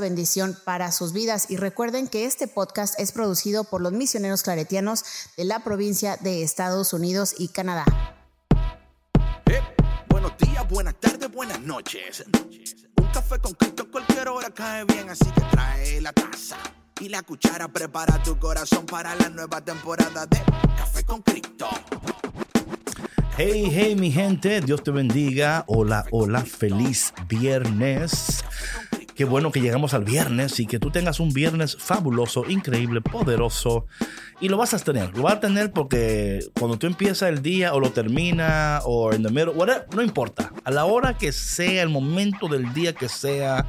bendición para sus vidas. Y recuerden que este podcast es producido por los misioneros claretianos de la provincia de Estados Unidos y Canadá. Eh, buenos días, buenas tardes, buenas noches. Un café con Cristo cualquier hora cae bien, así que trae la taza y la cuchara. Prepara tu corazón para la nueva temporada de Café con Cristo. Hey, hey, mi gente, Dios te bendiga. Hola, hola, feliz viernes. Qué bueno que llegamos al viernes y que tú tengas un viernes fabuloso, increíble, poderoso. Y lo vas a tener. Lo vas a tener porque cuando tú empiezas el día o lo termina o en middle, whatever, no importa. A la hora que sea, el momento del día que sea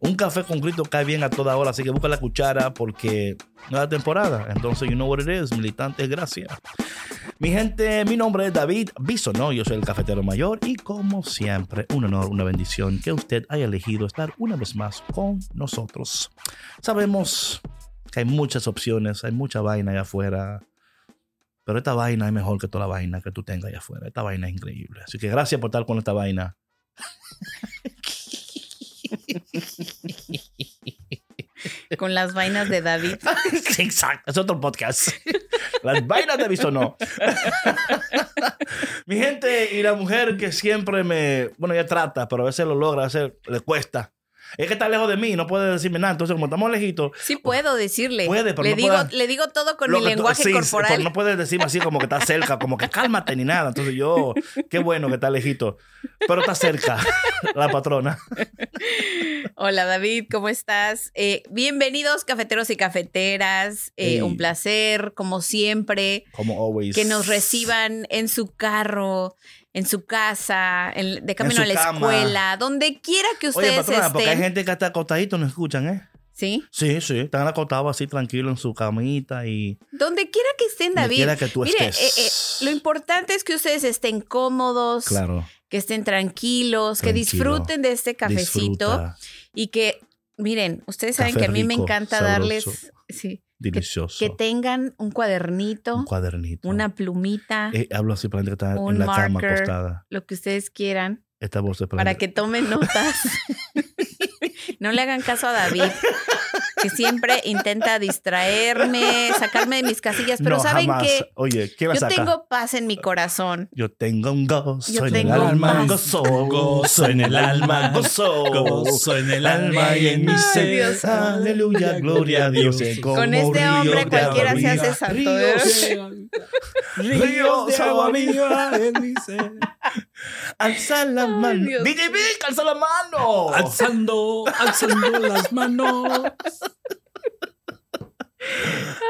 un café con grito cae bien a toda hora, así que busca la cuchara porque nueva temporada. Entonces, you know what it is, militantes, gracias. Mi gente, mi nombre es David Bisonó, yo soy el cafetero mayor y como siempre, un honor, una bendición que usted haya elegido estar una vez más con nosotros. Sabemos que hay muchas opciones, hay mucha vaina allá afuera. Pero esta vaina es mejor que toda la vaina que tú tengas allá afuera. Esta vaina es increíble. Así que gracias por estar con esta vaina. Con las vainas de David. Exacto, es otro podcast. Las vainas de Bisonó. Mi gente y la mujer que siempre me, bueno, ella trata, pero a veces lo logra, a veces le cuesta. Es que está lejos de mí, no puede decirme nada. Entonces, como estamos lejitos. Sí puedo decirle. Puede, pero le, no digo, le digo todo con mi lenguaje sí, corporal. pero no puedes decirme así como que está cerca, como que cálmate ni nada. Entonces yo, qué bueno que está lejito. Pero está cerca la patrona. Hola David, ¿cómo estás? Eh, bienvenidos cafeteros y cafeteras. Eh. Un placer, como siempre, Como always. que nos reciban en su carro, en su casa, en- de camino a la cama. escuela, donde quiera que Oye, ustedes patrona, porque hay estén. gente que está acostadito no escuchan, ¿eh? ¿Sí? Sí, sí, están acostados así tranquilos en su camita y Donde quiera que estén, donde David. quiera que tú Mire, estés. eh, eh, lo importante es que ustedes estén cómodos, Claro. que estén tranquilos, que disfruten de este cafecito Disfruta. y que, miren, ustedes saben Café que a mí me encanta sabroso. darles, sí, Delicioso. que tengan un cuadernito, un cuadernito. una plumita, Eh, hablo así para que un en la cama marker. acostada. lo que ustedes quieran, Esta voz es para que tomen notas. no le hagan caso a David, que siempre intenta distraerme, sacarme de mis casillas, pero No, saben jamás. Oye, ¿qué yo tengo paz en mi corazón. Yo tengo un gozo Yo en tengo el alma, paz. gozo, gozo en el alma, gozo, Gozo en el alma y en mi ser. Dios. Aleluya, gloria a Dios. Con este hombre cualquiera se hace santo. ¿eh? Ríos de agua viva en mi ser. Alza la mano. Dios. DJ Vic, alza la mano. Alzando, alzando las manos.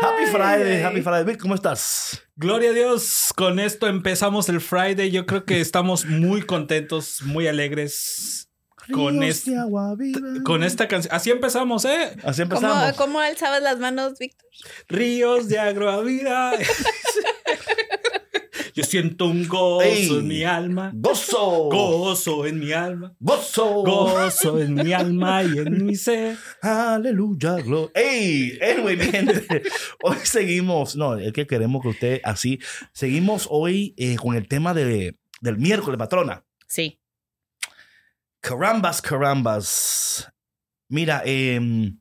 Happy Friday, ay. Happy Friday. Vic, ¿cómo estás? Gloria a Dios. Con esto empezamos el Friday. Yo creo que estamos muy contentos, muy alegres con, este- con esta canción. Así empezamos, ¿eh? Así ¿Cómo, empezamos. ¿Cómo alzabas las manos, Víctor? Ríos de agua vida. Yo siento un gozo Ey. en mi alma. Gozo. Gozo en mi alma. Gozo. Gozo en mi alma y en mi ser. Aleluya, gloria. ¡Ey! Anyway, mi gente, hoy seguimos, no, es que queremos que usted así, seguimos hoy eh, con el tema de, del miércoles, patrona. Sí. Carambas, carambas. Mira, em,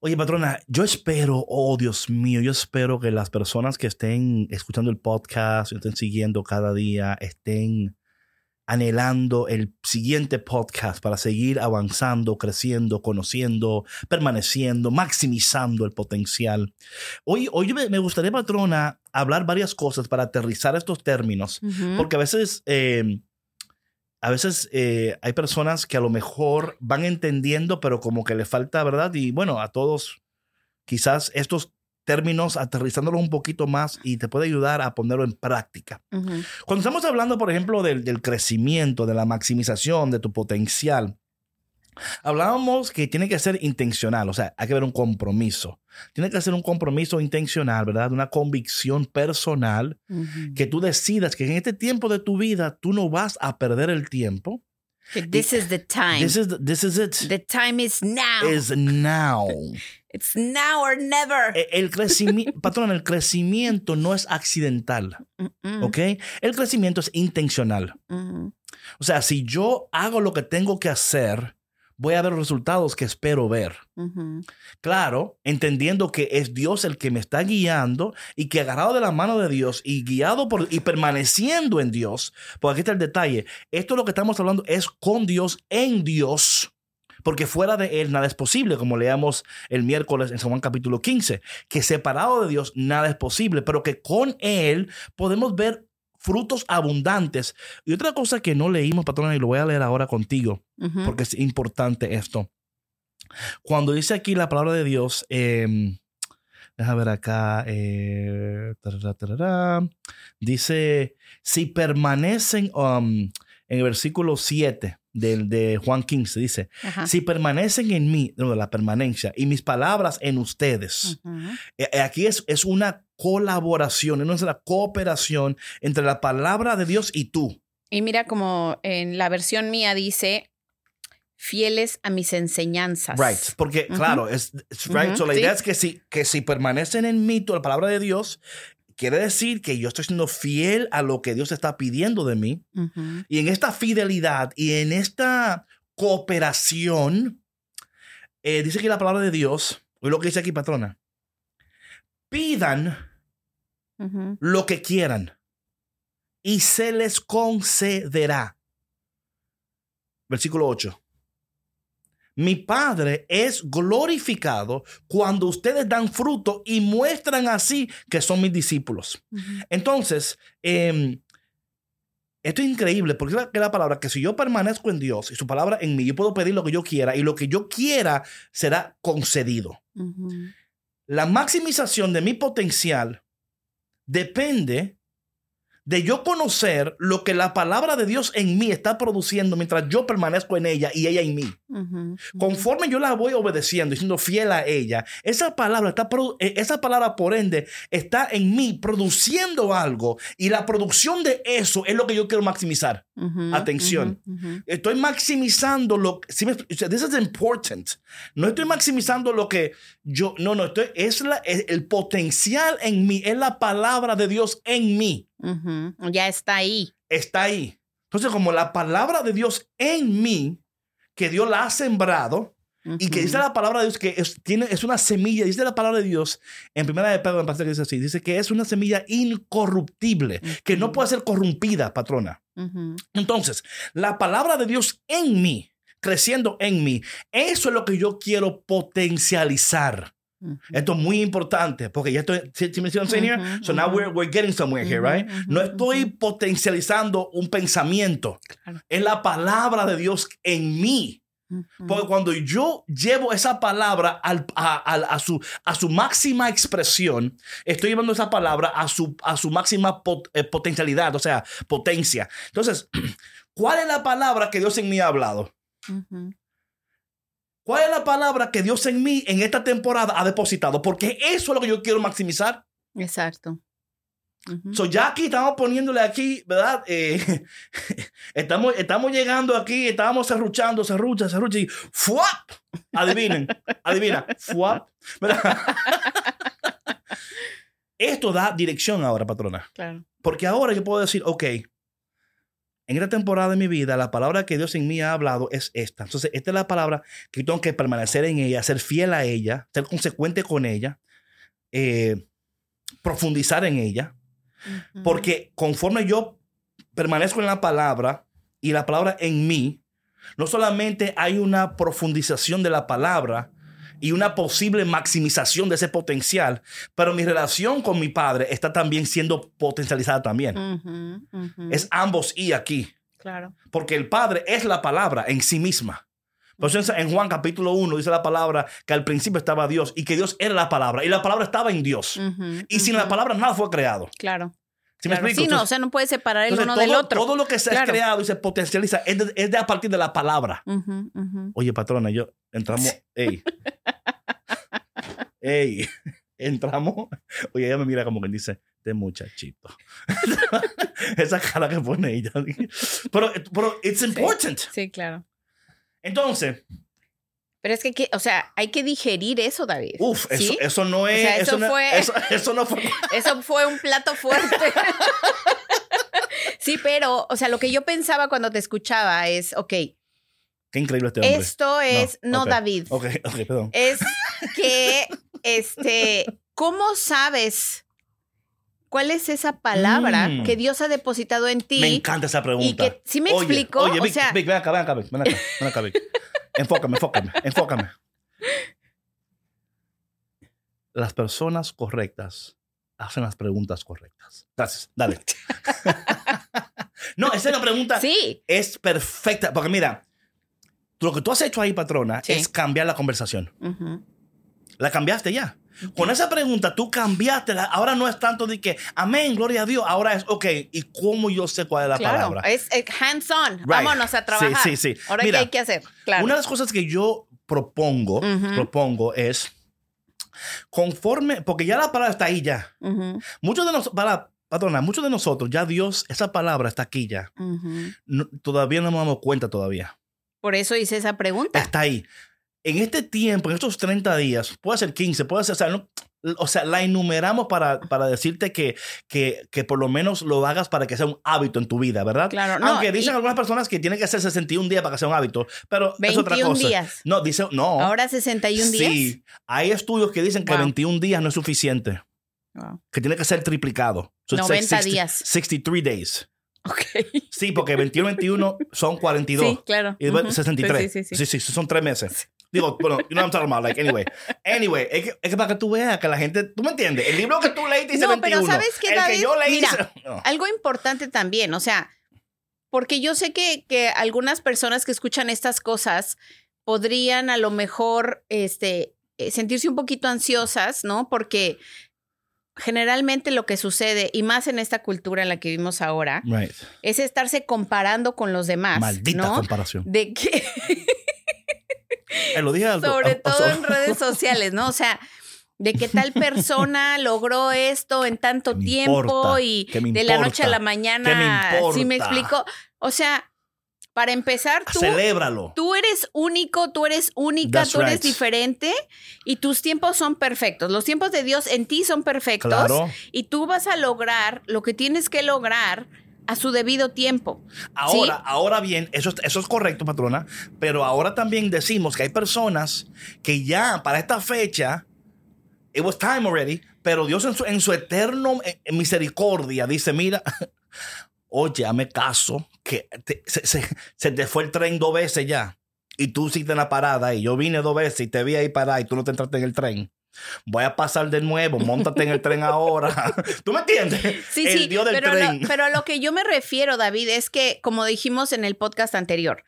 oye, patrona, yo espero, oh Dios mío, yo espero que las personas que estén escuchando el podcast, estén siguiendo cada día, estén anhelando el siguiente podcast para seguir avanzando, creciendo, conociendo, permaneciendo, maximizando el potencial. Hoy, hoy me gustaría, patrona, hablar varias cosas para aterrizar estos términos. Porque a veces, eh, a veces eh, hay personas que a lo mejor van entendiendo, pero como que le falta, ¿verdad? Y bueno, a todos, quizás estos términos, aterrizándolos un poquito más y te puede ayudar a ponerlo en práctica. Cuando estamos hablando, por ejemplo, del, del crecimiento, de la maximización de tu potencial, Hablábamos que tiene que ser intencional, o sea, hay que haber un compromiso. Tiene que ser un compromiso intencional, ¿verdad? Una convicción personal Ujú. que tú decidas que en este tiempo de tu vida tú no vas a perder el tiempo. Que This is the time. This is, this is it. the time is now. Is now. It's now or never. E- El crecimiento, patrón, el crecimiento no es accidental, Mm-mm. ¿ok? El crecimiento es intencional. Ujú. O sea, si yo hago lo que tengo que hacer, voy a ver los resultados que espero ver. Claro, entendiendo que es Dios el que me está guiando y que agarrado de la mano de Dios y guiado por y permaneciendo en Dios, porque aquí está el detalle, esto lo que estamos hablando es con Dios, en Dios, porque fuera de Él nada es posible, como leamos el miércoles en San Juan capítulo 15, que separado de Dios nada es posible, pero que con Él podemos ver frutos abundantes. Y otra cosa que no leímos, patrona, y lo voy a leer ahora contigo, porque es importante esto. Cuando dice aquí la palabra de Dios, eh, deja ver acá, eh, tarara, tarara, dice, si permanecen, um, en el versículo 7 del, de Juan 15, dice, Ajá. si permanecen en mí, no, la permanencia, y mis palabras en ustedes. Eh, Aquí es, es una colaboración, es una cooperación entre la palabra de Dios y tú. Y mira como en la versión mía dice fieles a mis enseñanzas. Right, porque Ujú. claro, es, es right. Ujú, So, la sí. idea es que si, que si permanecen en mí, la palabra de Dios, quiere decir que yo estoy siendo fiel a lo que Dios está pidiendo de mí. Ujú. Y en esta fidelidad y en esta cooperación, eh, dice aquí la palabra de Dios, o lo que dice aquí, patrona, pidan Lo que quieran y se les concederá. Versículo 8. Mi Padre es glorificado cuando ustedes dan fruto y muestran así que son mis discípulos. Entonces, eh, esto es increíble porque es la, palabra que si yo permanezco en Dios y su palabra en mí, yo puedo pedir lo que yo quiera y lo que yo quiera será concedido. La maximización de mi potencial depende de yo conocer lo que la palabra de Dios en mí está produciendo mientras yo permanezco en ella y ella en mí. Conforme yo la voy obedeciendo y siendo fiel a ella, esa palabra está eh, esa palabra por ende está en mí produciendo algo y la producción de eso es lo que yo quiero maximizar. Atención. Estoy maximizando lo que. si me- this is important. No estoy maximizando lo que yo. No, no, estoy. Es, la, es el potencial en mí, es la palabra de Dios en mí. Ujú. Ya está ahí. Está ahí. Entonces, como la palabra de Dios en mí, que Dios la ha sembrado, y que dice la palabra de Dios que es, tiene, es una semilla, dice la palabra de Dios en primera de Pedro, me parece que dice así, dice que es una semilla incorruptible, que no puede ser corrompida, patrona. Entonces, la palabra de Dios en mí, creciendo en mí, eso es lo que yo quiero potencializar. Ujú. Esto es muy importante porque ya estoy, ¿sí, sí me hicieron saying here? Ujú, So now we're, we're getting somewhere here, right? No estoy potencializando un pensamiento. Claro. Es la palabra de Dios en mí. Porque cuando yo llevo esa palabra al- a, a- a su, a su máxima expresión, estoy llevando esa palabra a su, a su máxima pot- eh, potencialidad, o sea, potencia. Entonces, ¿cuál es la palabra que Dios en mí ha hablado? Ujú. ¿Cuál es la palabra que Dios en mí en esta temporada ha depositado? Porque eso es lo que yo quiero maximizar. Exacto. So, ya aquí estamos poniéndole aquí, ¿verdad? Eh, estamos, estamos llegando aquí, estábamos serruchando, serrucha, serrucha y ¡fuap! Adivinen, adivina, ¡fuap! ¿Verdad? Esto da dirección ahora, patrona. Claro. Porque ahora yo puedo decir, ok, en esta temporada de mi vida, la palabra que Dios en mí ha hablado es esta. Entonces, esta es la palabra que yo tengo que permanecer en ella, ser fiel a ella, ser consecuente con ella, eh, profundizar en ella. Porque conforme yo permanezco en la palabra y la palabra en mí, no solamente hay una profundización de la palabra y una posible maximización de ese potencial, pero mi relación con mi padre está también siendo potencializada también. Es ambos y aquí, claro. porque el padre es la palabra en sí misma. Por eso en Juan capítulo 1 dice la palabra que al principio estaba Dios y que Dios era la palabra y la palabra estaba en Dios. Y sin la palabra nada fue creado. Claro. ¿Sí me Claro. explico? Sí, no, o Entonces- sea, no puedes separar el entonces, uno del todo, otro. todo lo que se ha Claro. creado y se potencializa es de, es de a partir de la palabra. Ujú, ujú. Oye, patrona, yo entramos. Ey. Ey. Entramos. Oye, ella me mira como que dice, de muchachito. Esa cara que pone ella. Pero, pero it's important. Sí, claro. Entonces, Pero es que, que- o sea, hay que digerir eso, David. eso, ¿Sí? eso no es. sea, eso, eso no, fue- eso, eso no fue. Eso fue un plato fuerte. sí, pero, o sea, lo que yo pensaba cuando te escuchaba es, ok, Qué increíble este hombre. esto es, no, David, Ok, ok, perdón. es que, este, ¿cómo sabes cuál es esa palabra Mm. que Dios ha depositado en ti? Me encanta esa pregunta. Y que, ¿sí me Oye, explico? Oye, o Vic, sea, Vic, ven acá, ven acá, Vic, ven acá, ven acá, Vic. Enfócame, enfócame, enfócame. Las personas correctas hacen las preguntas correctas. Gracias, dale. no, esa es la pregunta. sí, Es perfecta, porque mira, lo que tú has hecho ahí, patrona, Sí. es cambiar la conversación. La cambiaste ya. Con esa pregunta tú cambiaste. la- ahora no es tanto de que, amén, gloria a Dios. Ahora es, ok, ¿y cómo yo sé cuál es la claro, palabra? es, es hands-on, Right. vámonos a trabajar. Sí, sí, sí. Ahora, Mira, ¿qué hay que hacer? Claro. Una de las cosas que yo propongo, propongo es, conforme, porque ya la palabra está ahí ya. Muchos de nosotros, para, patrona, muchos de nosotros, ya Dios, esa palabra está aquí ya. No- todavía no nos damos cuenta todavía. Por eso hice esa pregunta. Está ahí. En este tiempo, en estos 30 días, puede ser 15, puede ser, o sea, no- o sea, la enumeramos para, para decirte que, que, que por lo menos lo hagas para que sea un hábito en tu vida, ¿verdad? Claro, no, Aunque dicen y- algunas personas que tiene que ser 61 días para que sea un hábito, pero es otra 21 cosa. días. No, dice, no. Ahora 61 días. Sí, hay estudios que dicen que Wow. 21 días no es suficiente, Wow. que tiene que ser triplicado. So it's 90 días. 63 days. Ok. Sí, porque 21, 21 son 42. Sí, claro. Y después Ujú. 63. Sí, sí, sí. sí, sí, son tres meses. Digo, bueno, you know what I'm talking about, like, anyway. Anyway, es que, es que para que tú veas que la gente, tú me entiendes, el libro que tú leíste dice No, pero 21. ¿sabes qué, El David? que yo leí Mira, dice... no. Algo importante también, o sea, porque yo sé que, que algunas personas que escuchan estas cosas podrían a lo mejor este, eh, sentirse un poquito ansiosas, ¿no? Porque generalmente lo que sucede, y más en esta cultura en la que vivimos ahora, Right. es estarse comparando con los demás, Maldita ¿no? comparación. De que, lo dije algo. sobre todo en redes sociales, ¿no? O sea, de que tal persona logró esto en tanto ¿Qué me tiempo importa? y ¿Qué me de la noche a la mañana, ¿Qué me ¿sí me explico? O sea, para empezar, tú, Celébralo. tú eres único, tú eres única, That's tú eres right. diferente y tus tiempos son perfectos. Los tiempos de Dios en ti son perfectos Claro. y tú vas a lograr lo que tienes que lograr a su debido tiempo. Ahora, ahora bien, eso, es- eso es correcto, patrona, pero ahora también decimos que hay personas que ya para esta fecha, it was time already, pero Dios en su, en su eterno eh, misericordia dice, mira, oye, hazme caso, que se te fue el tren dos veces ya, y tú hiciste la parada, y yo vine dos veces y te vi ahí parada y tú no te entraste en el tren. Voy a pasar de nuevo, montate en el tren ahora. ¿Tú me entiendes? Sí, el sí, Dios del pero, tren. Lo, pero a lo que yo me refiero, David, es que, como dijimos en el podcast anterior,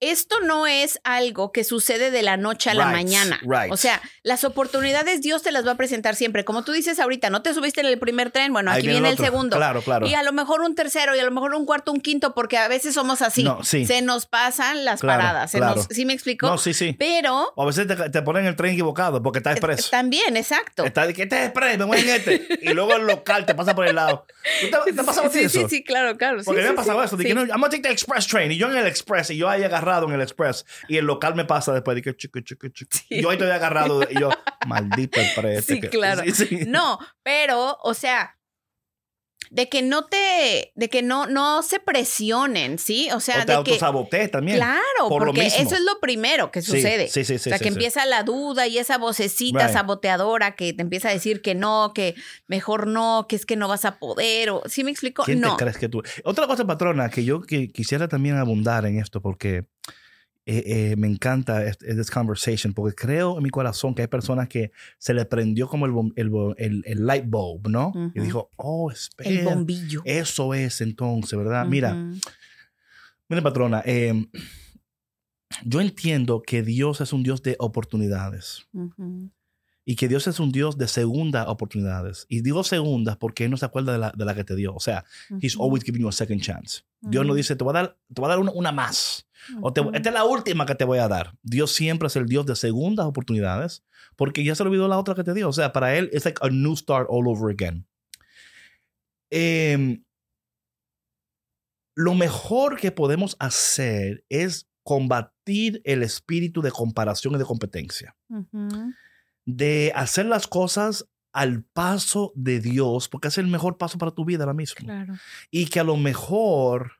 esto no es algo que sucede de la noche a la Right, mañana. right. O sea, las oportunidades Dios te las va a presentar siempre. Como tú dices ahorita, no te subiste en el primer tren, bueno, Ahí aquí viene viene el otro. segundo. Claro, claro. Y a lo mejor un tercero, y a lo mejor un cuarto, un quinto, porque a veces somos así. No, sí. Se nos pasan las Claro, paradas. Se claro. nos- ¿Sí me explico? No, sí, sí. Pero O a veces te, te ponen el tren equivocado porque está expreso. también, exacto. Está de que este es express, me voy en este. Y luego el local te pasa por el lado. ¿Tú te, te sí, eso? sí, sí, claro, claro. Porque me ha pasado eso. De que no, I'm gonna take the express train. Y yo en el express. Y yo ahí agarrado en el express. Y el local me pasa después. De que chico, chico, chico. Y yo ahí estoy agarrado. Y yo, maldito. Sí, que- claro. sí, sí. No, pero, o sea, de que no te, de que no, no se presionen, ¿sí? O sea, o te de autosabotees también. Claro, por lo porque mismo. eso es lo primero que sucede. sí, sí, sí, o sea, que empieza la duda y esa vocecita Right. saboteadora que te empieza a decir que no, que mejor no, que es que no vas a poder. O, ¿Sí me explico? ¿Quién no. te crees que tú? Otra cosa, patrona, que yo que quisiera también abundar en esto porque eh, eh, me encanta this conversation, porque creo en mi corazón que hay personas que se les prendió como el, el, el, el light bulb, ¿no? Y dijo, oh, espera. El bombillo. Eso es entonces, ¿verdad? Mira, mira, patrona, eh, yo entiendo que Dios es un Dios de oportunidades. Y que Dios es un Dios de segundas oportunidades. Y digo segundas porque Él no se acuerda de la, de la que te dio. O sea, He's always giving you a second chance. Dios no dice, te voy a dar, te voy a dar una, una más. O te- esta es la última que te voy a dar. Dios siempre es el Dios de segundas oportunidades porque ya se le olvidó la otra que te dio. O sea, para Él es like a new start all over again. Em, lo mejor que podemos hacer es combatir el espíritu de comparación y de competencia Ujú. de hacer las cosas al paso de Dios, porque es el mejor paso para tu vida ahora mismo. Claro. Y que a lo mejor,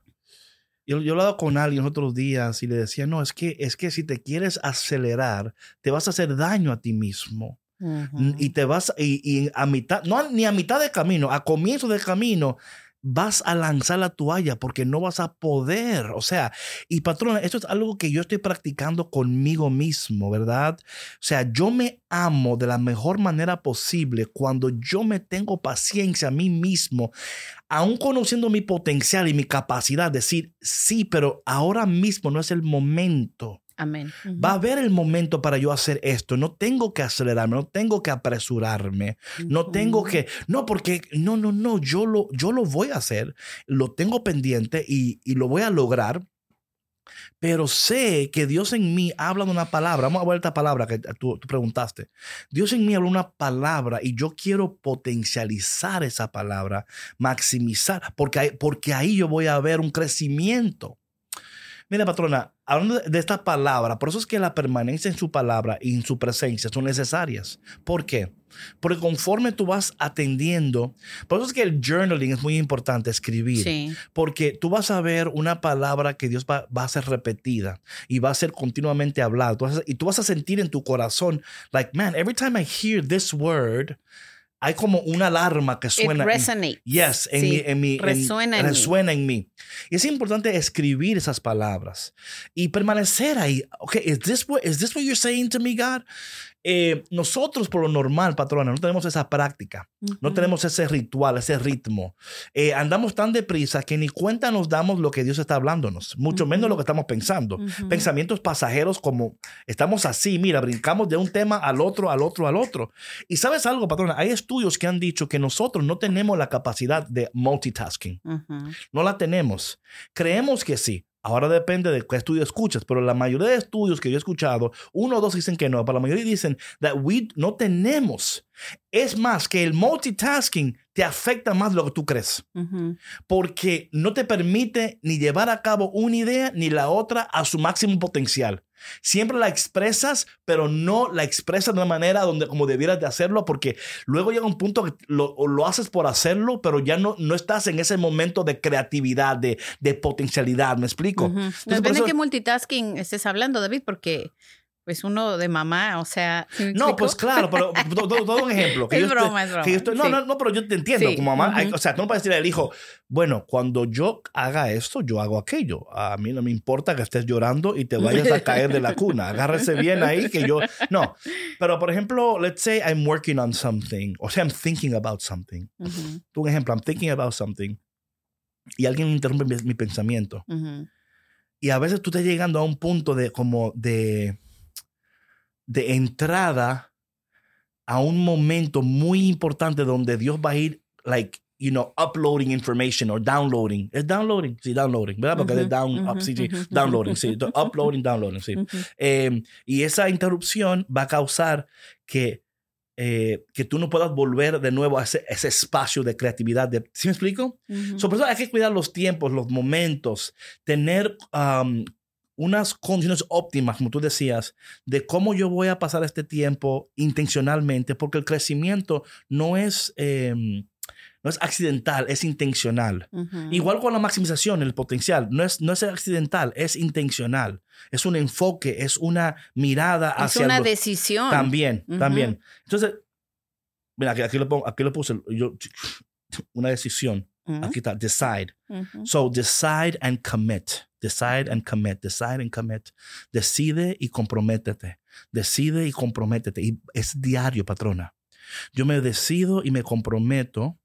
yo, yo he hablado con alguien otros días y le decía, no, es que, es que si te quieres acelerar, te vas a hacer daño a ti mismo. Y te vas, y, y a mitad, no ni a mitad de camino, a comienzo del camino, vas a lanzar la toalla porque no vas a poder. O sea, y patrona, esto es algo que yo estoy practicando conmigo mismo, ¿verdad? O sea, yo me amo de la mejor manera posible cuando yo me tengo paciencia a mí mismo, aún conociendo mi potencial y mi capacidad, decir, sí, pero ahora mismo no es el momento. Amén. Ujú. Va a haber el momento para yo hacer esto. No tengo que acelerarme, no tengo que apresurarme, no tengo que, no, porque no, no, no, yo lo, yo lo voy a hacer, lo tengo pendiente y, y lo voy a lograr. Pero sé que Dios en mí habla de una palabra. Vamos a ver esta palabra que tú, tú preguntaste. Dios en mí habla una palabra y yo quiero potencializar esa palabra, maximizar, porque, ahí- porque ahí yo voy a ver un crecimiento. Mira, patrona, hablando de- esta palabra, por eso es que la permanencia en su palabra y en su presencia son necesarias. ¿Por qué? Porque conforme tú vas atendiendo, por eso es que el journaling es muy importante, escribir. Sí. Porque tú vas a ver una palabra que Dios va, va a ser repetida y va a ser continuamente hablada. Tú vas a- y tú vas a sentir en tu corazón, like, man, every time I hear this word, hay como una alarma que It suena. en- resonates. Yes, en Sí, mi, en mi- en- resuena en mí. resuena en mí. Y es importante escribir esas palabras y permanecer ahí. Okay, is this what, is this what you're saying to me, God? Eh, nosotros, por lo normal, patrona, no tenemos esa práctica, no Ujú. tenemos ese ritual, ese ritmo. Eh, andamos tan deprisa que ni cuenta nos damos lo que Dios está hablándonos, mucho menos Ujú. lo que estamos pensando. Ujú. Pensamientos pasajeros como estamos así, mira, brincamos de un tema al otro, al otro, al otro. Y sabes algo, patrona, hay estudios que han dicho que nosotros no tenemos la capacidad de multitasking. No la tenemos. Creemos que sí. Ahora depende de qué estudio escuchas, pero la mayoría de estudios que yo he escuchado, uno o dos dicen que no, pero la mayoría dicen that we no tenemos. Es más que el multitasking te afecta más de lo que tú crees, porque no te permite ni llevar a cabo una idea ni la otra a su máximo potencial. Siempre la expresas, pero no la expresas de una manera donde como debieras de hacerlo, porque luego llega un punto que lo, lo haces por hacerlo, pero ya no, no estás en ese momento de creatividad, de, de potencialidad. ¿Me explico? Ujú. Entonces, por Depende eso- de qué multitasking estés hablando, David, porque pues uno de mamá, o sea. ¿sí me No, pues claro, pero todo, un ejemplo. Que Es yo estoy- broma, es broma, que yo estoy- no, sí. no, no, pero yo te entiendo. Sí, Como mamá, ujú. hay- o sea, tú no puedes decirle al hijo, bueno, cuando yo haga esto, yo hago aquello. A mí no me importa que estés llorando y te vayas a caer de la cuna. Agárrese bien ahí que yo. No, pero por ejemplo, let's say I'm working on something, o sea, I'm thinking about something. Ujú, Tú, un ejemplo, I'm thinking about something y alguien interrumpe mi, mi pensamiento. ujú. Y a veces tú estás llegando a un punto de como de, de entrada a un momento muy importante donde Dios va a ir, like, you know, uploading information or downloading. Es downloading, sí, downloading, ¿verdad? Porque es Ujú, down, ujú, up, sí, sí, downloading, sí, uploading, downloading, sí. Eh, y esa interrupción va a causar que, eh, que tú no puedas volver de nuevo a ese, ese espacio de creatividad. De, ¿Sí me explico? Ujú. So, por eso hay que cuidar los tiempos, los momentos, tener um, unas condiciones óptimas, como tú decías, de cómo yo voy a pasar este tiempo intencionalmente, porque el crecimiento no es, em, no es accidental, es intencional. Ujú. Igual con la maximización, el potencial, no es, no es accidental, es intencional. Es un enfoque, es una mirada Es hacia una lo- decisión. también, Ujú. también. Entonces, mira, aquí, aquí lo, pongo, aquí lo puse, yo, una decisión. Aquí está, decide. So, decide and commit. Decide and commit. Decide and commit. Decide y comprométete. Decide y comprométete. Y es diario, patrona. Yo me decido y me comprometo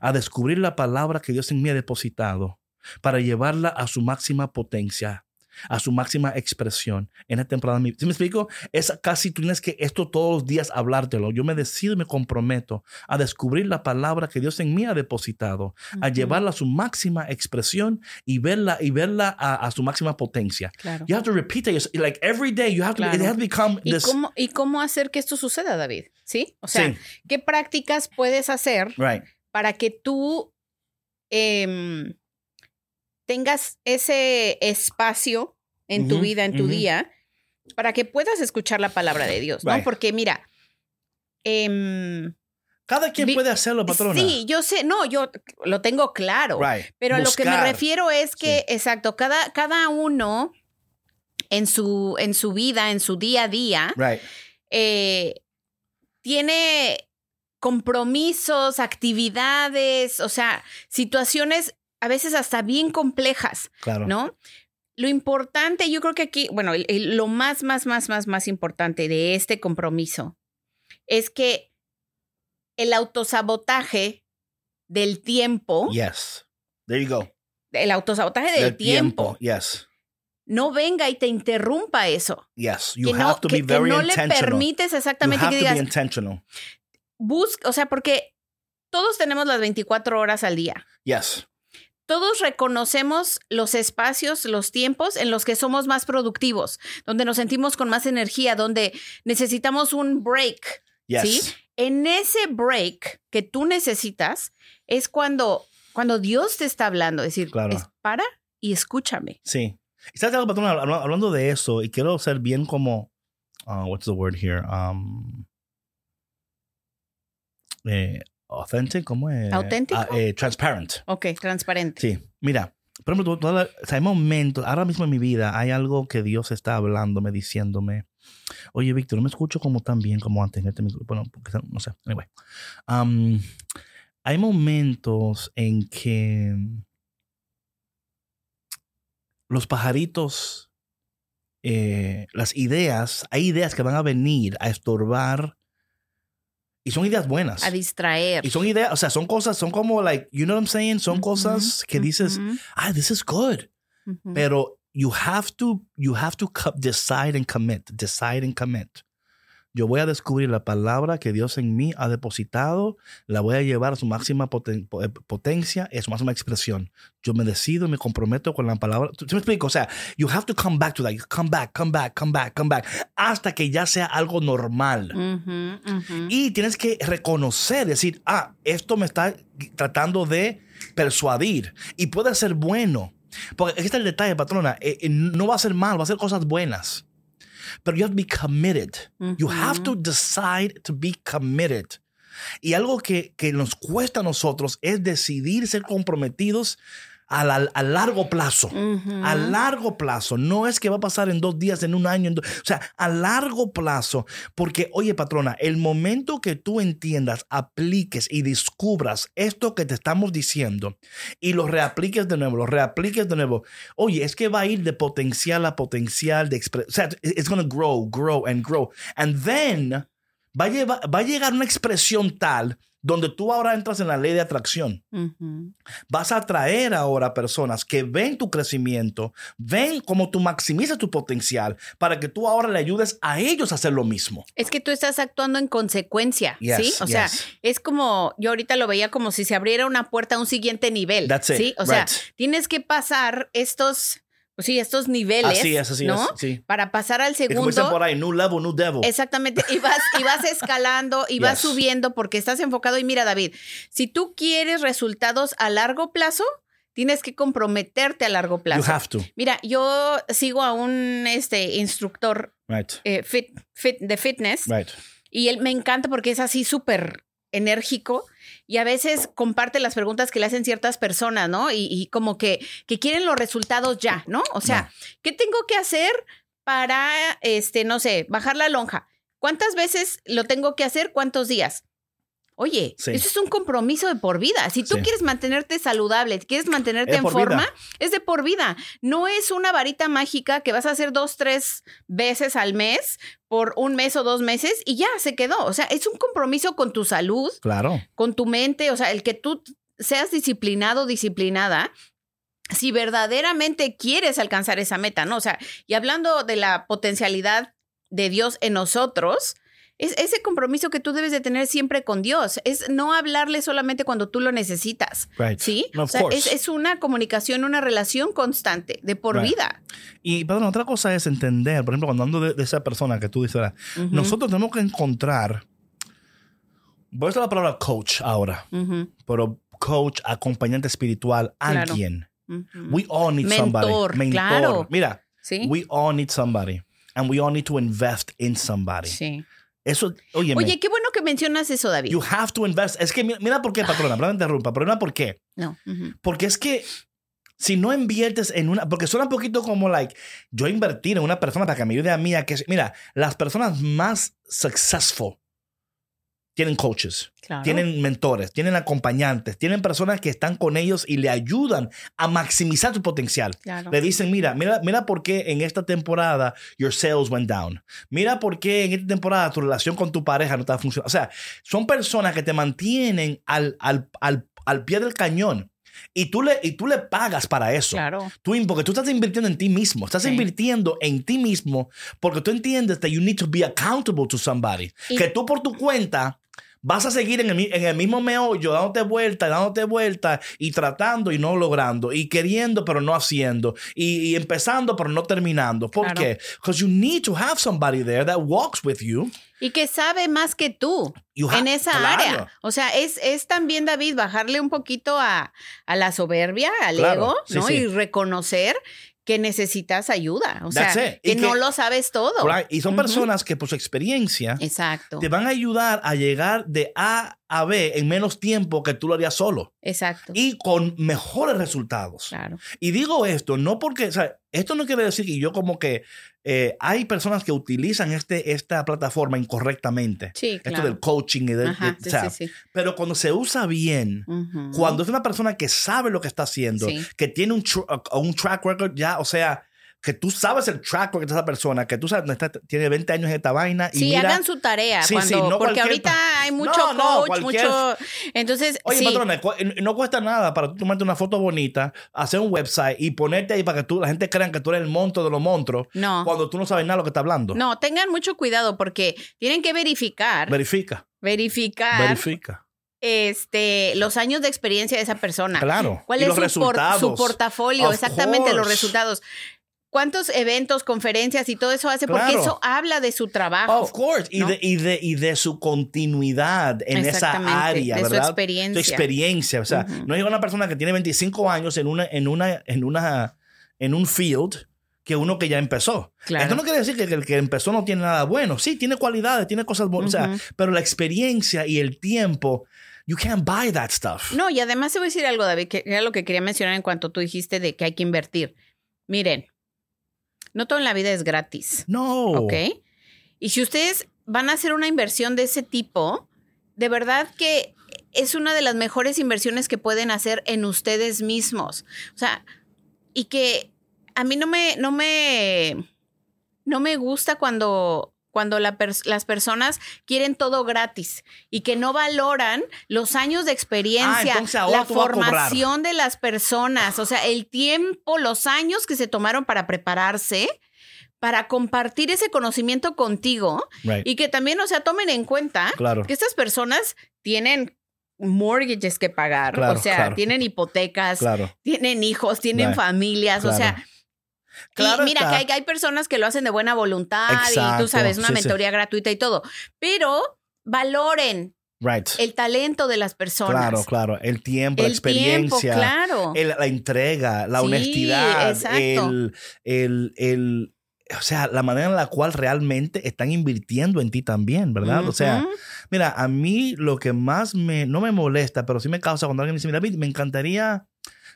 a descubrir la palabra que Dios en mí ha depositado para llevarla a su máxima potencia. A su máxima expresión en la temporada. ¿Sí me explico? Es casi, tú tienes que esto todos los días hablártelo. Yo me decido y me comprometo a descubrir la palabra que Dios en mí ha depositado, a llevarla a su máxima expresión y verla, y verla a, a su máxima potencia. Claro. You have to repeat it. Like every day, you have to, it Claro. has become ¿Y this. cómo, ¿Y cómo hacer que esto suceda, David? ¿Sí? O sea, Sí. ¿qué prácticas puedes hacer Right. para que tú em, tengas ese espacio en tu vida, en tu día, para que puedas escuchar la palabra de Dios, ¿no? Porque mira, em, Cada quien puede hacerlo, patrona. sí, yo sé, no, yo lo tengo claro, Right. pero a lo que me refiero es que, exacto, cada, cada uno en su, en su vida, en su día a día, Right. eh, tiene compromisos, actividades, o sea, situaciones a veces hasta bien complejas, Claro. ¿no? Lo importante, yo creo que aquí, bueno, el- el- lo más, más, más, más, más importante de este compromiso es que el autosabotaje del tiempo, Yes. There you go. el autosabotaje del, Del tiempo, Yes. no venga y te interrumpa eso. Yes. You que no, have to que- be que very no le intentional. permites You exactamente have que to be digas, intentional. busca, o sea, porque todos tenemos las 24 horas al día. Yes. Todos reconocemos los espacios, los tiempos en los que somos más productivos, donde nos sentimos con más energía, donde necesitamos un break. Yes. ¿Sí? En ese break que tú necesitas es cuando, cuando Dios te está hablando, decir, Claro. es, para y escúchame. Sí. ¿Y ¿Sabes algo, patrón? Habla- Hablando de eso, y quiero ser bien como, uh, what's the word here? Um, eh, authentic, ¿cómo es? ¿Auténtico? Ah, eh, transparent. Ok, transparente. Sí. Mira, por ejemplo, la- o sea, hay momentos, ahora mismo en mi vida hay algo que Dios está hablándome, diciéndome, oye, Víctor, no me escucho como tan bien como antes. este micro". Bueno, porque, no sé. Anyway. Um, hay momentos en que los pajaritos, eh, las ideas, hay ideas que van a venir a estorbar y son ideas buenas. A distraer. Y son ideas, o sea, son cosas, son como, like, you know what I'm saying? Son cosas que dices, ah, this is good. Pero you have to, you have to decide and commit, decide and commit. Yo voy a descubrir la palabra que Dios en mí ha depositado, la voy a llevar a su máxima poten- eh, potencia y a su máxima expresión. Yo me decido me comprometo con la palabra. ¿Tú- tú me explico? O sea, you have to come back to that. Come back, come back, come back, come back. Hasta que ya sea algo normal. Y tienes que reconocer, decir, ah, esto me está tratando de persuadir y puede ser bueno. Porque aquí está el detalle, patrona. eh, eh, no va a ser mal, va a ser cosas buenas. Pero you have to be committed. You have to decide to be committed. Y algo que, que nos cuesta a nosotros es decidir ser comprometidos a, la- a largo plazo. A largo plazo. No es que va a pasar en dos días, en un año. en o sea, a largo plazo. Porque, oye, patrona, el momento que tú entiendas, apliques y descubras esto que te estamos diciendo y lo reapliques de nuevo, lo reapliques de nuevo. Oye, es que va a ir de potencial a potencial, de O sea, it's going to grow, grow and grow. And then va a, llevar- va a llegar una expresión tal donde tú ahora entras en la ley de atracción vas a atraer ahora personas que ven tu crecimiento, ven cómo tú maximizas tu potencial para que tú ahora le ayudes a ellos a hacer lo mismo. Es que tú estás actuando en consecuencia, Yes, ¿sí? O sea, yes. es como, yo ahorita lo veía como si se abriera una puerta a un siguiente nivel, That's it, ¿sí? O sea, right. tienes que pasar estos, pues sí, estos niveles, Así es, así ¿no? es. Sí. Para pasar al Y como dicen segundo. por ahí, new level, new devil. Exactamente, y vas, y vas escalando y vas Yes. subiendo porque estás enfocado. Y mira, David, si tú quieres resultados a largo plazo, tienes que comprometerte a largo you plazo. have to. Mira, yo sigo a un este, instructor Right. eh, fit, fit, de fitness Right. y él me encanta porque es así súper enérgico y a veces comparte las preguntas que le hacen ciertas personas, ¿no? Y, y como que, que quieren los resultados ya, ¿no? O sea, ¿qué tengo que hacer para, este, no sé, bajar la lonja? ¿Cuántas veces lo tengo que hacer? ¿Cuántos días? Oye, Sí. eso es un compromiso de por vida. Si tú Sí. quieres mantenerte saludable, quieres mantenerte en forma, vida. es de por vida. No es una varita mágica que vas a hacer dos, tres veces al mes por un mes o dos meses y ya se quedó. O sea, es un compromiso con tu salud, Claro. con tu mente, o sea, el que tú seas disciplinado, disciplinada si verdaderamente quieres alcanzar esa meta, ¿no? O sea, y hablando de la potencialidad de Dios en nosotros, es ese compromiso que tú debes de tener siempre con Dios. Es no hablarle solamente cuando tú lo necesitas. Right. ¿Sí? Of o sea, course. es, es una comunicación, una relación constante, de por Right. vida. Y, perdón, otra cosa es entender, por ejemplo, cuando ando de, de esa persona que tú dices, nosotros tenemos que encontrar, voy a usar la palabra coach ahora, pero coach, acompañante espiritual, Claro. alguien. We all need Mentor, somebody. claro. Mira, Sí. we all need somebody. And we all need to invest in somebody. sí. Eso, oye, Oye, qué bueno que mencionas eso, David. you have to invest. Es que mira, mira por qué, patrona, perdón, te interrumpa, pero mira por qué. No. ujú. Porque es que si no inviertes en una, porque suena un poquito como like, yo invertir en una persona para que me ayude a mí a que, mira, las personas más successful tienen coaches, Claro. tienen mentores, tienen acompañantes, tienen personas que están con ellos y le ayudan a maximizar su potencial. Claro. Le dicen, mira, mira, mira por qué en esta temporada your sales went down. Mira por qué en esta temporada tu relación con tu pareja no está funcionando. O sea, son personas que te mantienen al, al, al, al pie del cañón. Y tú, le, y tú le pagas para eso. Claro. Tú, porque tú estás invirtiendo en ti mismo. Estás Sí. invirtiendo en ti mismo porque tú entiendes que you need to be accountable to somebody. Y- que tú por tu cuenta vas a seguir en el, en el mismo meollo, dándote vuelta, dándote vuelta y tratando y no logrando y queriendo pero no haciendo y, y empezando pero no terminando. ¿Por Claro. qué? Because you need to have somebody there that walks with you. Y que sabe más que tú en esa claro. área. O sea, es, es también, David, bajarle un poquito a, a la soberbia, al Claro, ego, sí, ¿no? sí. Y reconocer que necesitas ayuda. O sea, it. que, Y no que- lo sabes todo. Right? Y son personas que por su experiencia Exacto. te van a ayudar a llegar de A a B en menos tiempo que tú lo harías solo Exacto. y con mejores resultados. Claro. Y digo esto no porque, o sea, esto no quiere decir que yo como que eh, hay personas que utilizan este, esta plataforma incorrectamente. Sí, Esto claro. del coaching y del... Ajá, de- sí, o sea, sí. Pero cuando se usa bien, cuando es una persona que sabe lo que está haciendo, que tiene un, un track record ya, o sea, que tú sabes el track de esa persona, que tú sabes, no está- tiene 20 años en esta vaina y Sí, mira, hagan su tarea. Sí, cuando, sí, no porque ahorita hay mucho No, no, coach, cualquier- mucho. Entonces, Oye, sí. patrona, cu- no cuesta nada para tú tomarte una foto bonita, hacer un website y ponerte ahí para que tú, la gente crea que tú eres el monstruo de los monstruos No. cuando tú no sabes nada de lo que está hablando. No, tengan mucho cuidado porque tienen que verificar, Verifica, verificar verifica. este, los años de experiencia de esa persona. Claro. ¿Cuál Y es los su, por- su portafolio? Of Exactamente, los resultados. ¿Cuántos eventos, conferencias y todo eso hace? Porque Claro. eso habla de su trabajo. Of course. Y, ¿no? de, y, de, y de su continuidad en esa área, de su ¿verdad? experiencia. Su experiencia. O sea, Ujú. no es una persona que tiene 25 años en una, en una, en una, en un field que uno que ya empezó. Claro. Esto no quiere decir que el que empezó no tiene nada bueno. Sí, tiene cualidades, tiene cosas buenas. O sea, pero la experiencia y el tiempo, you can't buy that stuff. No, y además te voy a decir algo, David, que era lo que quería mencionar en cuanto tú dijiste de que hay que invertir. Miren, no todo en la vida es gratis. No. ¿Ok? Y si ustedes van a hacer una inversión de ese tipo, de verdad que es una de las mejores inversiones que pueden hacer en ustedes mismos. O sea, y que a mí no me, no me, no me gusta cuando, cuando la pers- las personas quieren todo gratis y que no valoran los años de Ah, experiencia, ahora la formación de las personas, o sea, el tiempo, los años que se tomaron para prepararse para compartir ese conocimiento contigo Right. y que también, o sea, tomen en cuenta Claro. que estas personas tienen mortgages que pagar, Claro, o sea, claro. tienen hipotecas, tienen hijos, tienen Right. familias, o sea, Claro y mira está. que hay, hay personas que lo hacen de buena voluntad y tú sabes, una sí, sí. mentoría gratuita y todo, pero valoren Right. el talento de las personas. Claro, claro. El tiempo, la El tiempo, experiencia. claro. el- la entrega, la Sí, honestidad, el, el, el- o sea, la manera en la cual realmente están invirtiendo en ti también, ¿verdad? O sea, mira, a mí lo que más me, no me molesta, pero sí me causa cuando alguien dice, mira, me encantaría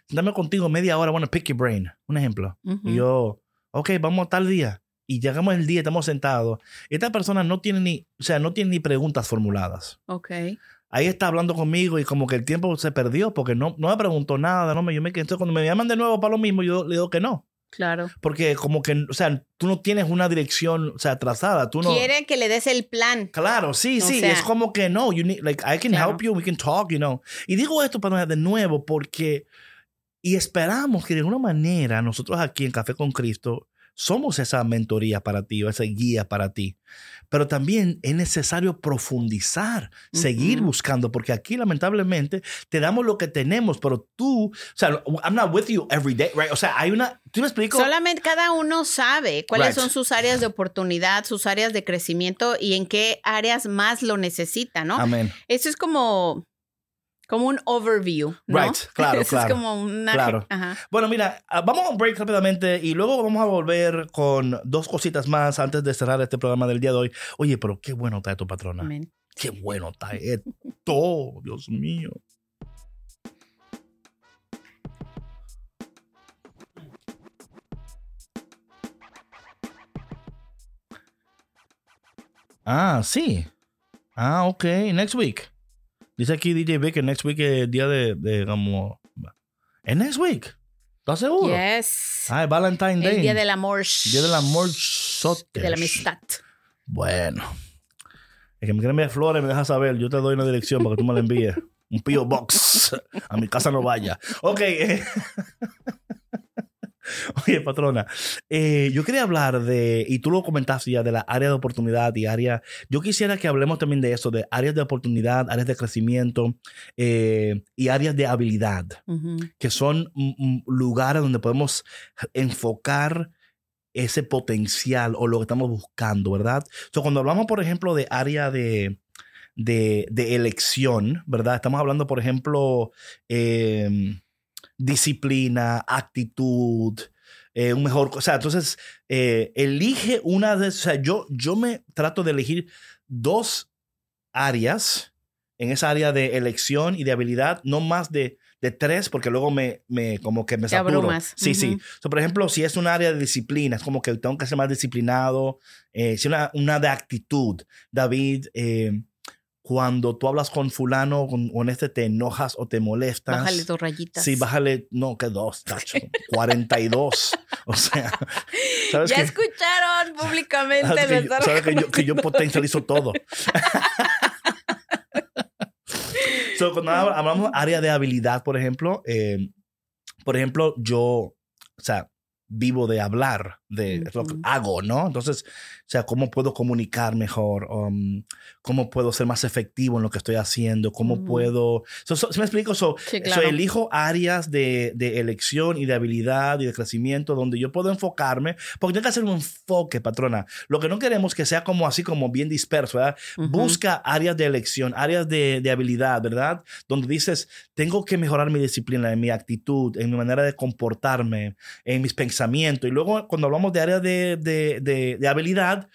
sentarme contigo media hora, bueno, pick your brain, un ejemplo. Y yo, ok, vamos a tal día. Y llegamos el día, estamos sentados. Esta persona no tiene ni, o sea, no tiene ni preguntas formuladas Ok. ahí está hablando conmigo y como que el tiempo se perdió porque no, no me preguntó nada, no me, yo me quedé. Entonces, cuando me llaman de nuevo para lo mismo, yo le digo que no. Claro. Porque como que, o sea, tú no tienes una dirección, o sea, trazada. Tú no... Quiere que le des el plan. Claro, sí, O sí. sea- es como que no, you need, like, I can Claro. help you, we can talk, you know. Y digo esto para de nuevo porque Y esperamos que de alguna manera nosotros aquí en Café con Cristo somos esa mentoría para ti o esa guía para ti. Pero también es necesario profundizar, seguir Ujú. buscando, porque aquí lamentablemente te damos lo que tenemos, pero tú, o sea, I'm not with you every day, right? O sea, hay una, ¿tú me explico? Solamente cada uno sabe cuáles Right. son sus áreas de oportunidad, sus áreas de crecimiento y en qué áreas más lo necesita, ¿no? Amén. Eso es como, como un overview, ¿no? Right, claro, Eso claro, es como una... claro. Ajá. Bueno, mira, ah, vamos a un break rápidamente y luego vamos a volver con dos cositas más antes de cerrar este programa del día de hoy. Oye, pero qué bueno está tu patrona. Amén. Qué bueno está esto, Dios mío. Ah, sí. Ah, ok. Next week. Dice aquí DJ B que next week es día de, de como... ¿Es next week? ¿Estás seguro? Yes. Ah, es Valentine Day. El día del amor. Día del amor. De la amistad. Bueno. El que me quiere enviar flores me deja saber. Yo te doy una dirección para que tú me la envíes. Un P.O. Box. A mi casa no vaya. Ok. Oye, patrona, eh, yo quería hablar de, y tú lo comentaste ya, de la área de oportunidad y área. Yo quisiera que hablemos también de eso, de áreas de oportunidad, áreas de crecimiento eh, y áreas de habilidad que son mm, mm, lugares donde podemos enfocar ese potencial o lo que estamos buscando, ¿verdad? So, cuando hablamos, por ejemplo, de área de, de, de elección, ¿verdad? Estamos hablando, por ejemplo, eh, disciplina, actitud, eh, un mejor, o sea, entonces, eh, elige una de, o sea, yo, yo me trato de elegir dos áreas en esa área de elección y de habilidad, no más de, de tres, porque luego me, me como que me Te saturo. abrumas. Sí, sí. Ujú. So, por ejemplo, si es un área de disciplina, es como que tengo que ser más disciplinado. Eh, si una, una de actitud, David, eh, cuando tú hablas con fulano, con, con este, te enojas o te molestas. Bájale dos rayitas. Sí, bájale, no, que dos, tacho, 42. O sea, ¿sabes Ya qué? escucharon públicamente. Sabes que, yo, sabes que yo- que yo potencializo todo. so, cuando hab- hablamos área de habilidad, por ejemplo, eh, por ejemplo, yo, o sea, vivo de hablar, de es lo que hago, ¿no? Entonces, o sea, ¿cómo puedo comunicar mejor? Um, ¿Cómo puedo ser más efectivo en lo que estoy haciendo? ¿Cómo Mm. puedo...? So, so- ¿sí me explico? So, Sí, so, claro. elijo áreas de, de elección y de habilidad y de crecimiento donde yo puedo enfocarme, porque tengo que hacer un enfoque, patrona. Lo que no queremos que sea como así, como bien disperso, ¿verdad? Ujú. Busca áreas de elección, áreas de, de habilidad, ¿verdad? Donde dices, tengo que mejorar mi disciplina, en mi actitud, en mi manera de comportarme, en mis pensamientos. Y luego, cuando hablamos de áreas de- de habilidad,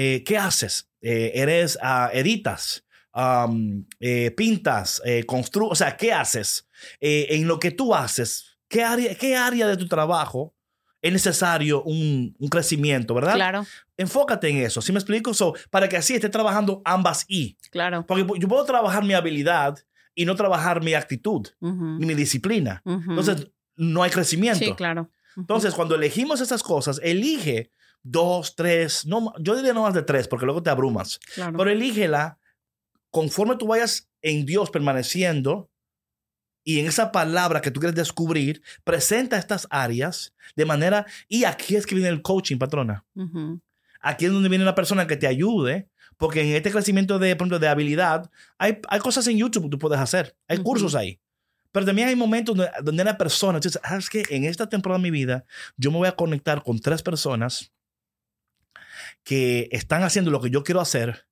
eh, ¿qué haces? Eh, ¿Eres, ah, editas? um, eh, pintas, eh, constru, o sea, ¿qué haces? Eh, en lo que tú haces, ¿qué área, qué área de tu trabajo es necesario un, un crecimiento, verdad? Claro, Enfócate en eso, ¿sí me explico? So, para que así esté trabajando ambas y. claro. Porque yo puedo trabajar mi habilidad y no trabajar mi actitud, Ujú. ni mi disciplina. Ujú. Entonces, no hay crecimiento. sí, claro. Entonces, cuando elegimos esas cosas, elige dos, tres, no, yo diría no más de tres, porque luego te abrumas. Claro. Pero elígela conforme tú vayas en Dios permaneciendo y en esa palabra que tú quieres descubrir, presenta estas áreas de manera, y aquí es que viene el coaching, patrona. Aquí es donde viene la persona que te ayude, porque en este crecimiento de, por ejemplo, de habilidad, hay, hay cosas en YouTube que tú puedes hacer, hay cursos ahí. Pero también hay momentos donde, donde la persona, entonces, ¿sabes que En esta temporada de mi vida, yo me voy a conectar con tres personas que están haciendo lo que yo quiero hacer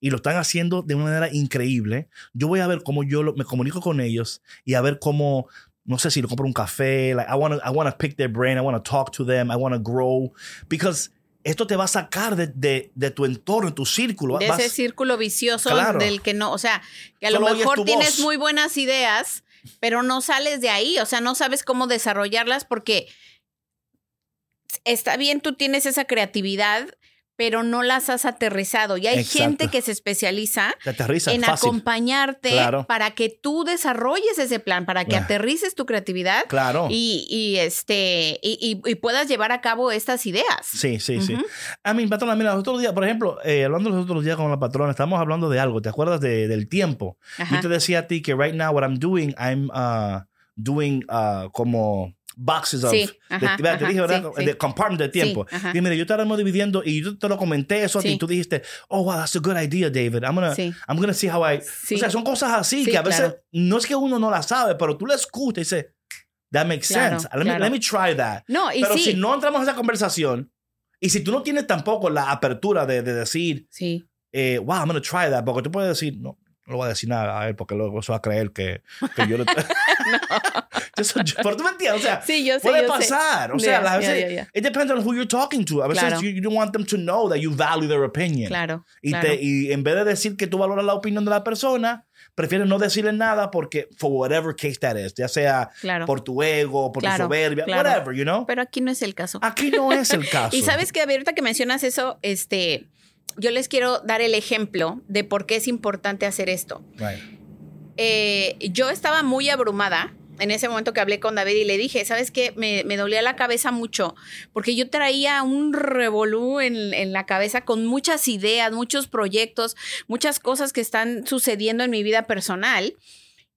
y lo están haciendo de una manera increíble. Yo voy a ver cómo yo lo- me comunico con ellos y a ver cómo, no sé si lo compro un café, like I want to I wanna pick their brain, I want to talk to them, I want to grow, because esto te va a sacar de, de, de tu entorno, de tu círculo. de Vas- ese círculo vicioso Claro. del que no, o sea, que a lo Solo oyes mejor tienes voz. muy buenas ideas, pero no sales de ahí, o sea, no sabes cómo desarrollarlas porque está bien, tú tienes esa creatividad, pero no las has aterrizado. Y hay Exacto. gente que se especializa en fácil. acompañarte Claro. para que tú desarrolles ese plan, para que Ah. aterrices tu creatividad Claro. y, y, este y, y- y puedas llevar a cabo estas ideas. Sí, sí, sí. A mí, patrona, mira, los otros días, por ejemplo, eh, hablando los otros días con la patrona, estábamos hablando de algo, ¿te acuerdas de- del tiempo? Ajá. Yo te decía a ti que right now what I'm doing, I'm, uh, doing uh, como boxes of Sí, de- ajá, ¿verdad? te ajá, dije, ¿verdad? sí, sí. de compartment de tiempo. ajá. y mira, yo estábamos dividiendo y yo te lo comenté eso Sí. y tú dijiste, oh wow, that's a good idea, David. I'm gonna, Sí. I'm gonna see how I. Sí. O sea, son cosas así Sí, que a veces claro. no es que uno no la sabe, pero tú la escuchas y dices, that makes Claro, sense. Let, me, let me try that. No, y Pero sí. si no entramos en esa conversación y si tú no tienes tampoco la apertura de, de decir, Sí. eh, wow, I'm going to try that, porque tú puedes decir, no, no voy a decir nada a él porque luego se va a creer que, que yo le... Eso- yo- pero tú me entiendes, o sea, Sí, yo sé. puede yo sé. pasar. O sea, a veces, it depends on who you're talking to. A veces Claro. you, you don't want them to know that you value their opinion. Claro. Y, claro. te, y en vez de decir que tú valoras la opinión de la persona, prefieres no decirle nada porque, for whatever case that is, ya sea Claro. por tu ego, por Claro, tu soberbia, claro. whatever, you know. Pero aquí no es el caso. Aquí no es el caso. Y sabes que ahorita que mencionas eso, este, yo les quiero dar el ejemplo de por qué es importante hacer esto. Right. Eh, yo estaba muy abrumada en ese momento que hablé con David y le dije, ¿sabes qué? Me, me dolía la cabeza mucho porque yo traía un revolú en, en la cabeza con muchas ideas, muchos proyectos, muchas cosas que están sucediendo en mi vida personal.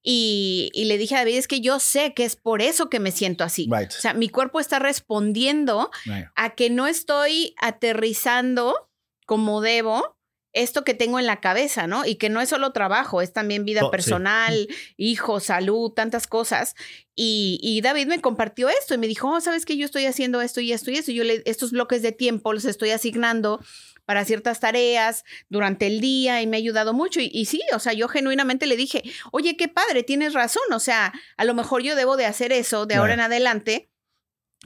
Y, y le dije a David, es que yo sé que es por eso que me siento así. Right. O sea, mi cuerpo está respondiendo Right. a que no estoy aterrizando como debo esto que tengo en la cabeza, ¿no? Y que no es solo trabajo, es también vida Oh, sí. personal, hijos, salud, tantas cosas. Y, y David me compartió esto y me dijo, oh, ¿sabes qué? Yo estoy haciendo esto y esto y esto. Yo le, estos bloques de tiempo los estoy asignando para ciertas tareas durante el día y me ha ayudado mucho. Y, y sí, o sea, yo genuinamente le dije, oye, qué padre, tienes razón. O sea, a lo mejor yo debo de hacer eso de ahora en adelante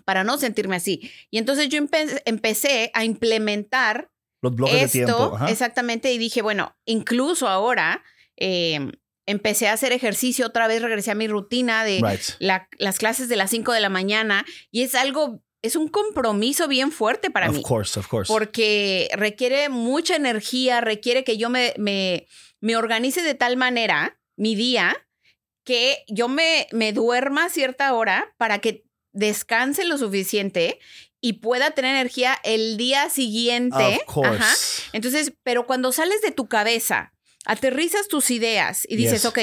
para no sentirme así. Y entonces yo empe- empecé a implementar Los bloques esto de tiempo. ajá. exactamente y dije, bueno, incluso ahora eh, empecé a hacer ejercicio otra vez, regresé a mi rutina de Right. la- las clases de las 5 de la mañana y es algo, es un compromiso bien fuerte para of mí. course, of course. Porque requiere mucha energía, requiere que yo me, me, me organice de tal manera mi día que yo me, me duerma a cierta hora para que descanse lo suficiente y pueda tener energía el día siguiente. of course. Ajá. Entonces, pero cuando sales de tu cabeza, aterrizas tus ideas y dices, Yes. ok,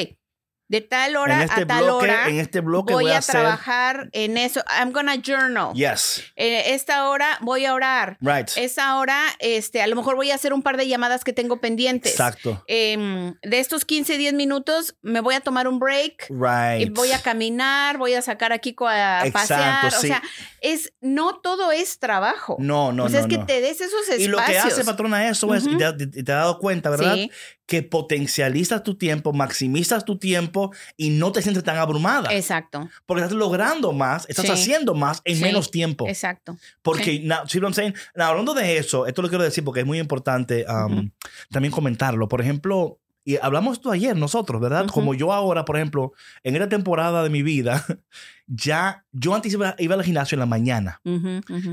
de tal hora en este a tal bloque, hora en este bloque voy, voy, a, hacer. trabajar en eso. I'm gonna journal. Yes. Eh, esta hora voy a orar. Right. Esta hora, este, a lo mejor voy a hacer un par de llamadas que tengo pendientes. Exacto. Em, de estos 15, 10 minutos, me voy a tomar un break. Right. y voy a caminar, voy a sacar a Kiko a Exacto, pasear. O sea, es, no todo es trabajo. No, no, o sea, no. es que te des esos espacios. Y lo que hace, patrona, eso es, y te, y te has dado cuenta, ¿verdad? Sí. Que potencializas tu tiempo, maximizas tu tiempo y no te sientes tan abrumada. Exacto, Porque estás logrando más, estás Sí. haciendo más en Sí. menos tiempo. exacto. Porque, now, see what I'm saying? Now, hablando de eso, esto lo quiero decir porque es muy importante um, también comentarlo. Por ejemplo, y hablamos esto ayer nosotros, ¿verdad? Como yo ahora, por ejemplo, en esta temporada de mi vida, ya, yo antes iba, iba al gimnasio en la mañana.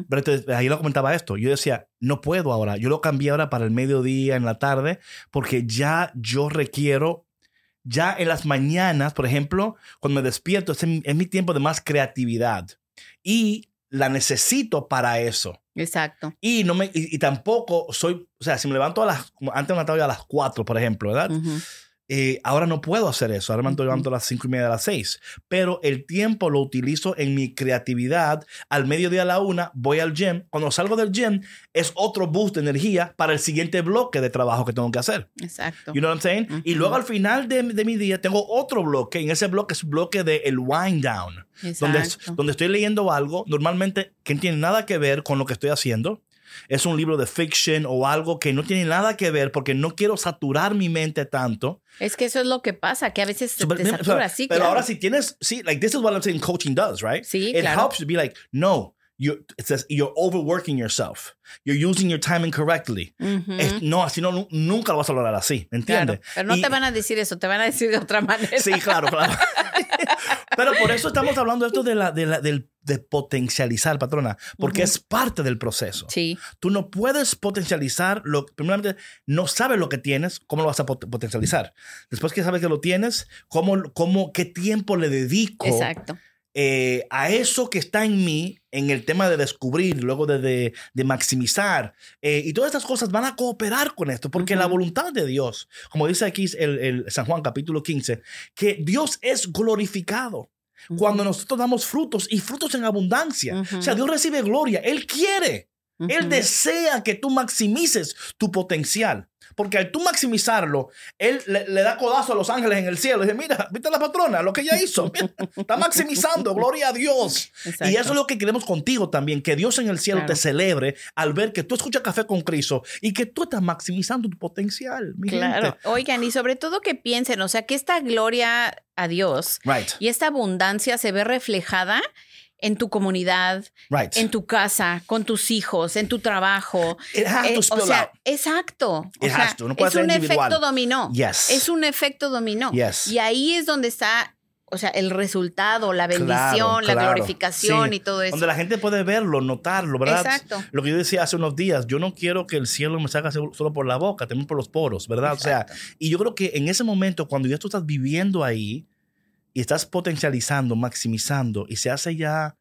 Pero entonces, ahí lo comentaba esto. Yo decía, no puedo ahora. Yo lo cambié ahora para el mediodía, en la tarde, porque ya yo requiero, ya en las mañanas, por ejemplo, cuando me despierto, es, mi- es mi tiempo de más creatividad. Y la necesito para eso. Exacto. Y, no me, y, y tampoco soy, o sea, si me levanto a las, antes me levantaba yo a las 4, por ejemplo, ¿verdad? Ujú. Eh, ahora no puedo hacer eso. Ahora me Ujú. levanto a las 5 y media, a las 6. Pero el tiempo lo utilizo en mi creatividad. Al mediodía a la una voy al gym. Cuando salgo del gym es otro boost de energía para el siguiente bloque de trabajo que tengo que hacer. Exacto. You know what I'm saying? Y luego al final de, de mi día tengo otro bloque. Y en ese bloque es bloque de el wind down. Donde, Exacto. donde estoy leyendo algo normalmente que no tiene nada que ver con lo que estoy haciendo. Es un libro de fiction o algo que no tiene nada que ver porque no quiero saturar mi mente tanto. Es que eso es lo que pasa, que a veces se So, te pero- satura, sí, pero claro. ahora si tienes, sí, like this is what I'm saying coaching does, right? Sí, It claro. helps you be like, no, you, it says you're overworking yourself. You're using your time incorrectly. Ujú. Es- no, así no, nu- nunca lo vas a lograr así, ¿me Claro, entiendes? pero no Y- te van a decir eso, te van a decir de otra manera. Sí, claro, claro. Pero por eso estamos hablando de esto de, la, de, la, del- de potencializar, patrona, porque Ujú. es parte del proceso. Sí, Tú no puedes potencializar, lo, primeramente, no sabes lo que tienes, ¿cómo lo vas a pot- potencializar? Después que sabes que lo tienes, ¿cómo, cómo, ¿qué tiempo le dedico exacto. Eh, a eso que está en mí, en el tema de descubrir, luego de, de, de maximizar? Eh, y todas estas cosas van a cooperar con esto, porque la voluntad de Dios, como dice aquí el, el San Juan capítulo 15, que Dios es glorificado Cuando nosotros damos frutos y frutos en abundancia. O sea, Dios recibe gloria. Él quiere. Él desea que tú maximices tu potencial. Porque al tú maximizarlo, él le, da codazo a los ángeles en el cielo. Y dice, mira, viste la patrona, lo que ella hizo. está maximizando, gloria a Dios. Y eso es lo que queremos contigo también, que Dios en el cielo te celebre al ver que tú escuchas Café con Cristo y que tú estás maximizando tu potencial. claro. Oigan, y sobre todo que piensen, o sea, que esta gloria a Dios y esta abundancia se ve reflejada en tu comunidad, en tu casa, con tus hijos, en tu trabajo. Eh, o sea, exacto. es un efecto dominó. Es un efecto dominó. Y ahí es donde está, o sea, el resultado, la bendición, la glorificación y todo eso. Donde la gente puede verlo, notarlo, ¿verdad? Exacto. Lo que yo decía hace unos días, yo no quiero que el cielo me salga solo por la boca, también por los poros, ¿verdad? O sea, y yo creo que en ese momento, cuando ya tú estás viviendo ahí, y estás potencializando, maximizando y se hace ya,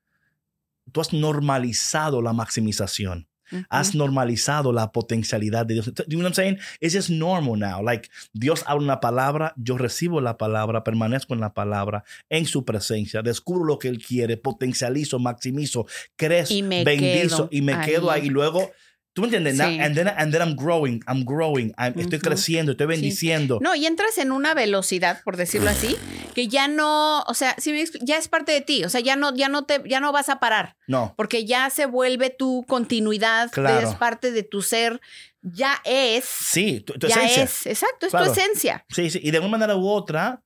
tú has normalizado la maximización. Has normalizado la potencialidad de Dios. You know what I'm saying? It's just normal now. Like, Dios habla una palabra, yo recibo la palabra, permanezco en la palabra, en su presencia, descubro lo que Él quiere, potencializo, maximizo, crezco, bendizo y me quedo ahí. Y luego ¿Tú me entiendes? And, then, and then I'm growing, I'm growing, estoy creciendo, estoy bendiciendo. No, y entras en una velocidad, por decirlo así, que ya no, o sea, ya es parte de ti, o sea, ya no, ya no te, ya no vas a parar. No. Porque ya se vuelve tu continuidad, es parte de tu ser, ya es. Sí, tu, ya es, exacto, es tu esencia. Sí, sí, y de una manera u otra,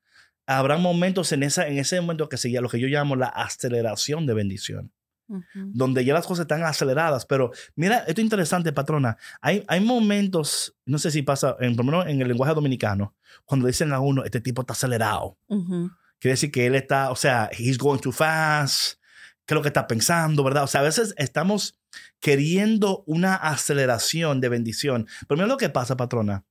habrá momentos en, esa, en ese momento que sería lo que yo llamo la aceleración de bendición donde ya las cosas están aceleradas. Pero mira, esto es interesante, patrona. Hay, hay momentos, no sé si pasa, en, por menos en el lenguaje dominicano, cuando dicen a uno, este tipo está acelerado. Quiere decir que él está, o sea, he's going too fast. ¿Qué es lo que está pensando, verdad? O sea, a veces estamos queriendo una aceleración de bendición. Pero mira lo que pasa, patrona.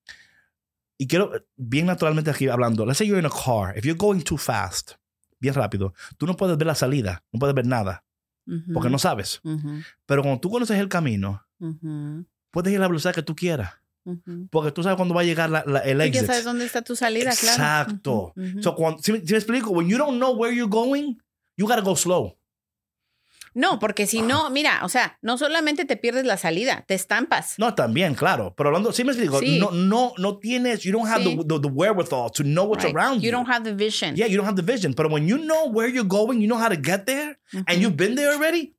Y quiero, bien naturalmente aquí hablando, let's say you're in a car, if you're going too fast, bien rápido, tú no puedes ver la salida, no puedes ver nada porque no sabes. Pero cuando tú conoces el camino, puedes ir a la velocidad que tú quieras. Porque tú sabes cuándo va a llegar la, el exit. Y sabes dónde está tu salida, Exacto. claro. si, me explico, when you don't know where you're going, you gotta go slow. No, porque si no, mira, o sea, no solamente te pierdes la salida, te estampas. No, también, claro. Pero hablando, sí me explico, no, no, no tienes, you don't have the, the, wherewithal to know what's around you. You don't have the vision. Yeah, you don't have the vision. Pero when you know where you're going, you know how to get there, and you've been there already,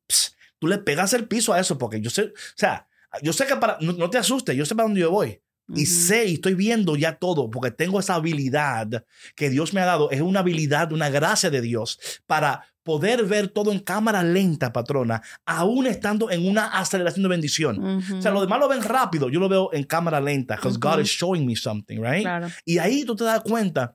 tú le pegas el piso a eso, porque yo sé, o sea, yo sé que para, no, te asustes, yo sé para dónde yo voy. Y sé y estoy viendo ya todo porque tengo esa habilidad que Dios me ha dado. Es una habilidad, una gracia de Dios para poder ver todo en cámara lenta, patrona, aún estando en una aceleración de bendición. O sea, lo demás lo ven rápido, yo lo veo en cámara lenta, because God is showing me something, right? Y ahí tú te das cuenta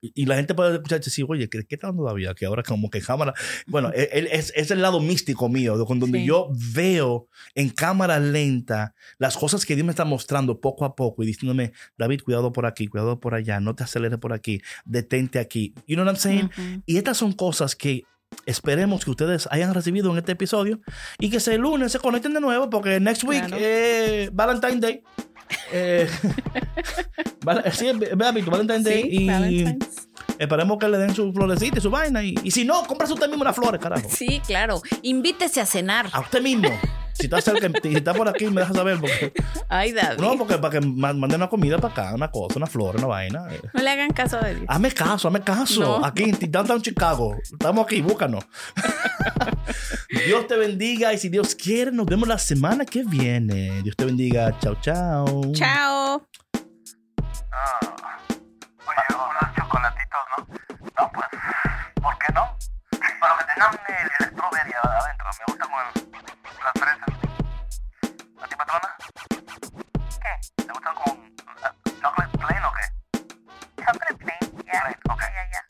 y, la gente puede escuchar y decir, oye, ¿qué, está dando todavía? Que ahora como que cámara... Bueno, e, es, es, el lado místico mío, donde yo veo en cámara lenta las cosas que Dios me está mostrando poco a poco y diciéndome, David, cuidado por aquí, cuidado por allá, no te aceleres por aquí, detente aquí. You know what I'm saying? Y estas son cosas que esperemos que ustedes hayan recibido en este episodio y que ese lunes se conecten de nuevo porque next week es Valentine's Day. Eh, sí, Valentine's Day. y esperemos que le den su florecita y su vaina. Y, y si no, compra usted mismo las flores, carajo. Sí, claro. Invítese a cenar. A usted mismo. Si está, cerca, si está por aquí, me deja saber. Porque, Ay, David. No, porque para que manden una comida para acá, una cosa, una flor, una vaina. No le hagan caso a David. Hazme caso, hazme caso. Aquí en Downtown Chicago. Estamos aquí, búscanos. Dios te bendiga y si Dios quiere, nos vemos la semana que viene. Dios te bendiga. Chao, chao. Chao. Ah, oye, unos chocolatitos, ¿no? No, pues, ¿por qué no? Para que tengan el, el strawberry adentro. Me gusta con las fresas. ¿A ti, patrona? ¿Qué? ¿Te gustan con uh, chocolate plain o qué? Chocolate plain, ya. Yeah. Okay. Ya, ya.